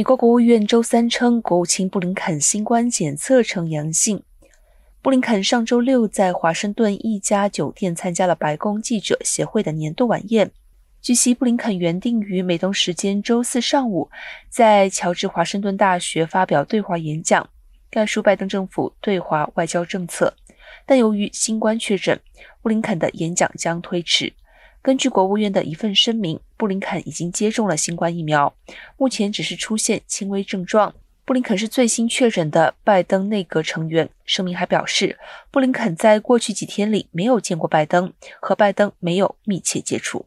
美国国务院周三称，国务卿布林肯新冠检测呈阳性。布林肯上周六在华盛顿一家酒店参加了白宫记者协会的年度晚宴。据悉，布林肯原定于美东时间周四上午在乔治华盛顿大学发表对华演讲，概述拜登政府对华外交政策。但由于新冠确诊，布林肯的演讲将推迟。根据国务院的一份声明，布林肯已经接种了新冠疫苗，目前只是出现轻微症状。布林肯是最新确诊的拜登内阁成员。声明还表示，布林肯在过去几天里没有见过拜登，和拜登没有密切接触。